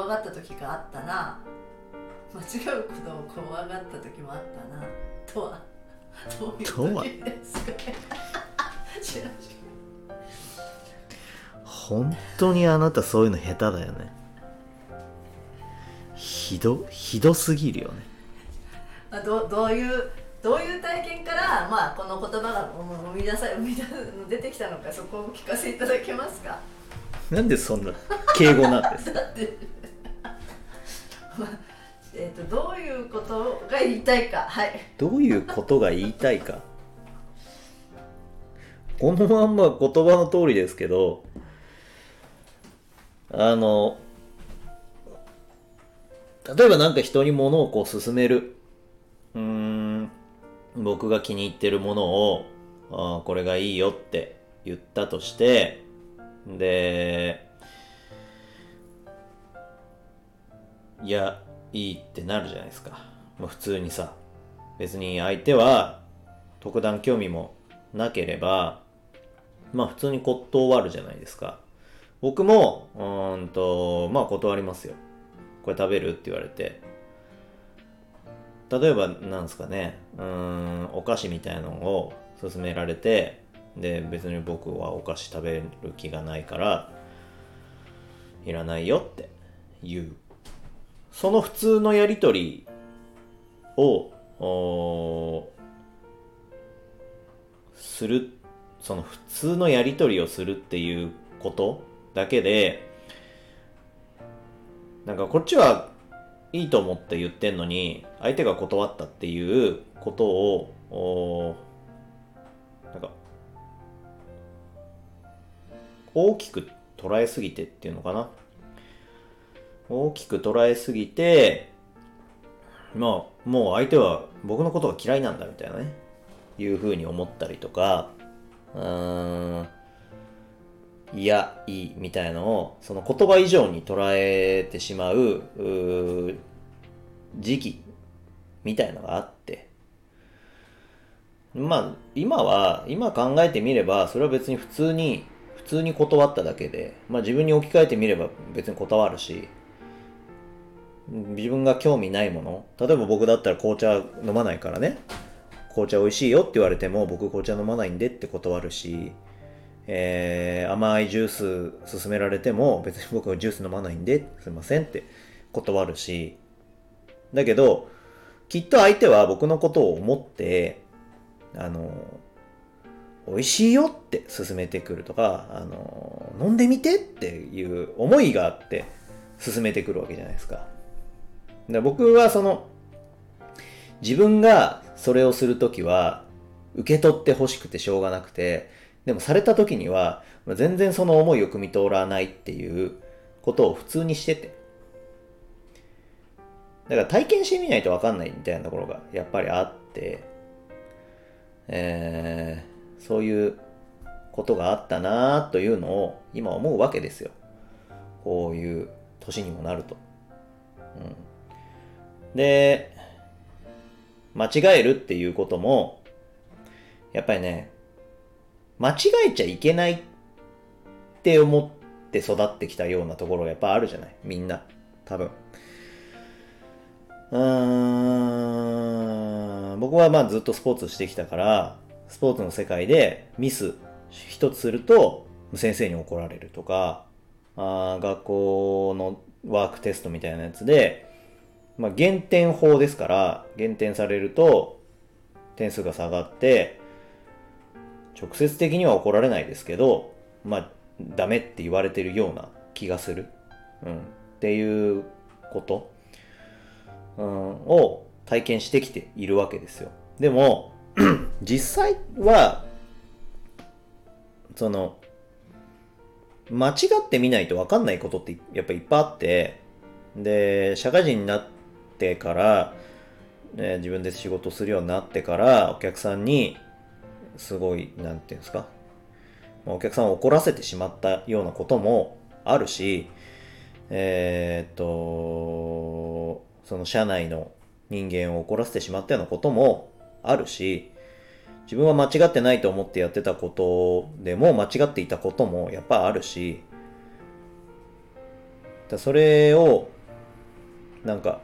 怖がった時があったな。間違うことを怖がった時もあったな。とは。どういう時ですか？知らん。し本当にあなたそういうの下手だよね。ひどひどすぎるよね。あどどういうどういう体験から、まあ、この言葉が生み出さ生み出出てきたのかそこをお聞かせいただけますか？なんでそんな敬語なんですか？えー、とどういうことが言いたいか。はい。どういうことが言いたいか。このまんま言葉の通りですけどあの例えばなんか人に物をこう勧める。うん僕が気に入ってるものをあこれがいいよって言ったとしてでいやいいってなるじゃないですか、まあ、普通にさ別に相手は特段興味もなければまあ普通に断るじゃないですか。僕もうんとまあ断りますよ。これ食べるって言われて。例えばなんですかね。うんお菓子みたいなのを勧められてで別に僕はお菓子食べる気がないからいらないよって言う。その普通のやりとりをするその普通のやりとりをするっていうことだけでなんかこっちはいいと思って言ってんのに相手が断ったっていうことをなんか大きく捉えすぎてっていうのかな。大きく捉えすぎてまあもう相手は僕のことが嫌いなんだみたいなね。いうふうに思ったりとかうーんいやいいみたいのをその言葉以上に捉えてしまうう時期みたいのがあって。まあ今は今考えてみればそれは別に普通に普通に断っただけでまあ自分に置き換えてみれば別に断るし自分が興味ないもの。例えば僕だったら紅茶飲まないからね。紅茶美味しいよって言われても僕紅茶飲まないんでって断るし、えー甘いジュース勧められても別に僕はジュース飲まないんですいませんって断るし。だけどきっと相手は僕のことを思ってあの美味しいよって勧めてくるとかあの飲んでみてっていう思いがあって勧めてくるわけじゃないですか。で僕はその自分がそれをするときは受け取ってほしくてしょうがなくてでもされたときには全然その思いを汲み取らないっていうことを普通にしてて。だから体験してみないと分かんないみたいなところがやっぱりあって、えーそういうことがあったなというのを今思うわけですよ。こういう年にもなると。うん、で間違えるっていうこともやっぱりね間違えちゃいけないって思って育ってきたようなところがやっぱあるじゃないみんな多分。うーん僕はまあずっとスポーツしてきたからスポーツの世界でミス一つすると先生に怒られるとかあ学校のワークテストみたいなやつで、まあ、減点法ですから減点されると点数が下がって直接的には怒られないですけどまあダメって言われてるような気がする、うん、っていうこと、うん、を体験してきているわけですよ。でも 実際はその間違ってみないと分かんないことってやっぱいっぱいあってで社会人になってから、ね、自分で仕事するようになってからお客さんにすごいなんていうんですかお客さんを怒らせてしまったようなこともあるしえーっとその社内の人間を怒らせてしまったようなこともあるし自分は間違ってないと思ってやってたことでも間違っていたこともやっぱあるしだそれをなんか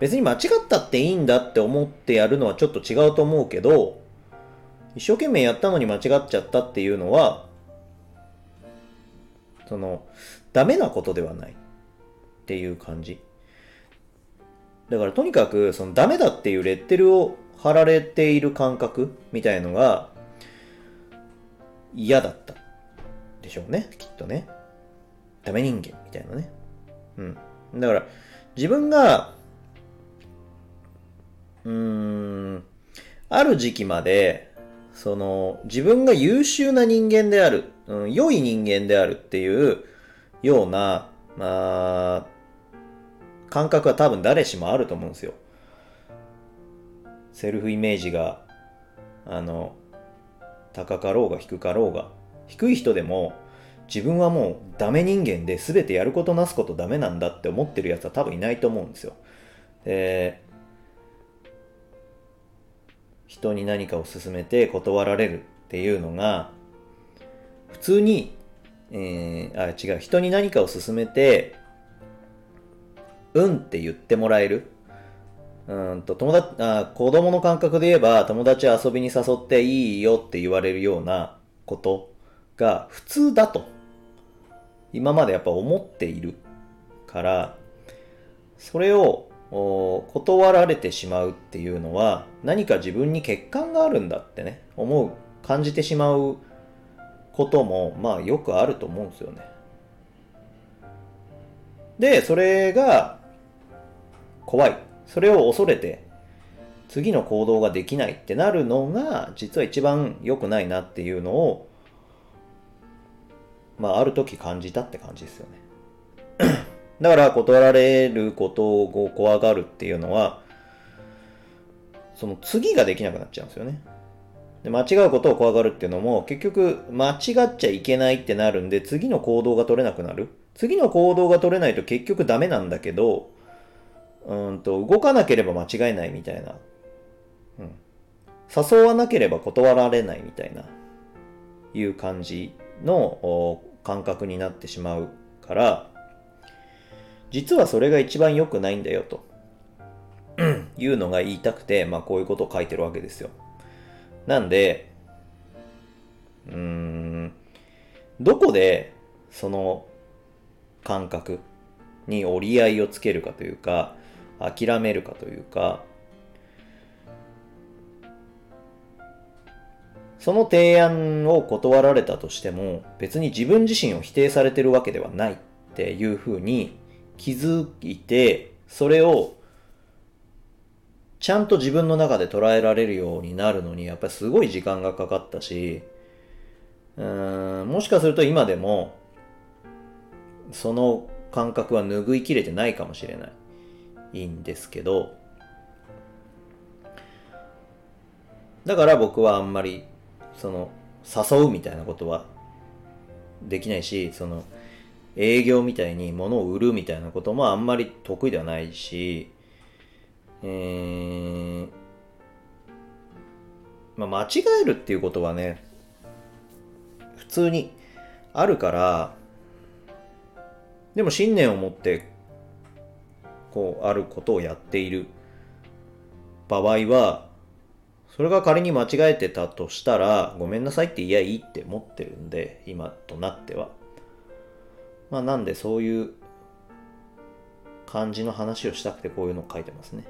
別に間違ったっていいんだって思ってやるのはちょっと違うと思うけど一生懸命やったのに間違っちゃったっていうのはそのダメなことではないっていう感じ。だからとにかくそのダメだっていうレッテルを貼られている感覚みたいのが嫌だったでしょうね。きっとね。ダメ人間みたいなね。うん。だから自分がうーんある時期までその自分が優秀な人間である、うん、良い人間であるっていうような、まあ、感覚は多分誰しもあると思うんですよ。セルフイメージが、あの、高かろうが低かろうが、低い人でも自分はもうダメ人間で全てやることなすことダメなんだって思ってるやつは多分いないと思うんですよ。で、人に何かを勧めて断られるっていうのが、普通に、えー、あ、違う、人に何かを勧めて、うんって言ってもらえる。うんと友達あ子供の感覚で言えば友達遊びに誘っていいよって言われるようなことが普通だと今までやっぱ思っているからそれを断られてしまうっていうのは何か自分に欠陥があるんだってね思う感じてしまうこともまあよくあると思うんですよねでそれが怖い。それを恐れて、次の行動ができないってなるのが、実は一番良くないなっていうのを、まあ、ある時感じたって感じですよね。だから、断られることを怖がるっていうのは、その次ができなくなっちゃうんですよね。で間違うことを怖がるっていうのも、結局、間違っちゃいけないってなるんで、次の行動が取れなくなる。次の行動が取れないと結局ダメなんだけど、うんと、動かなければ間違いないみたいな。うん。誘わなければ断られないみたいな、いう感じの感覚になってしまうから、実はそれが一番良くないんだよと、いうのが言いたくて、まあこういうことを書いてるわけですよ。なんで、うーん、どこでその感覚に折り合いをつけるかというか、諦めるかというか、その提案を断られたとしても、別に自分自身を否定されてるわけではないっていうふうに気づいて、それをちゃんと自分の中で捉えられるようになるのに、やっぱりすごい時間がかかったし、うーん、もしかすると今でも、その感覚は拭いきれてないかもしれない。いいんですけど、だから僕はあんまり、その、誘うみたいなことはできないし、その、営業みたいに物を売るみたいなこともあんまり得意ではないし、えー、まあ、間違えるっていうことはね、普通にあるから、でも信念を持ってこうあることをやっている場合はそれが仮に間違えてたとしたらごめんなさいって言いやいいって思ってるんで今となっては。まあなんでそういう感じの話をしたくてこういうのを書いてますね。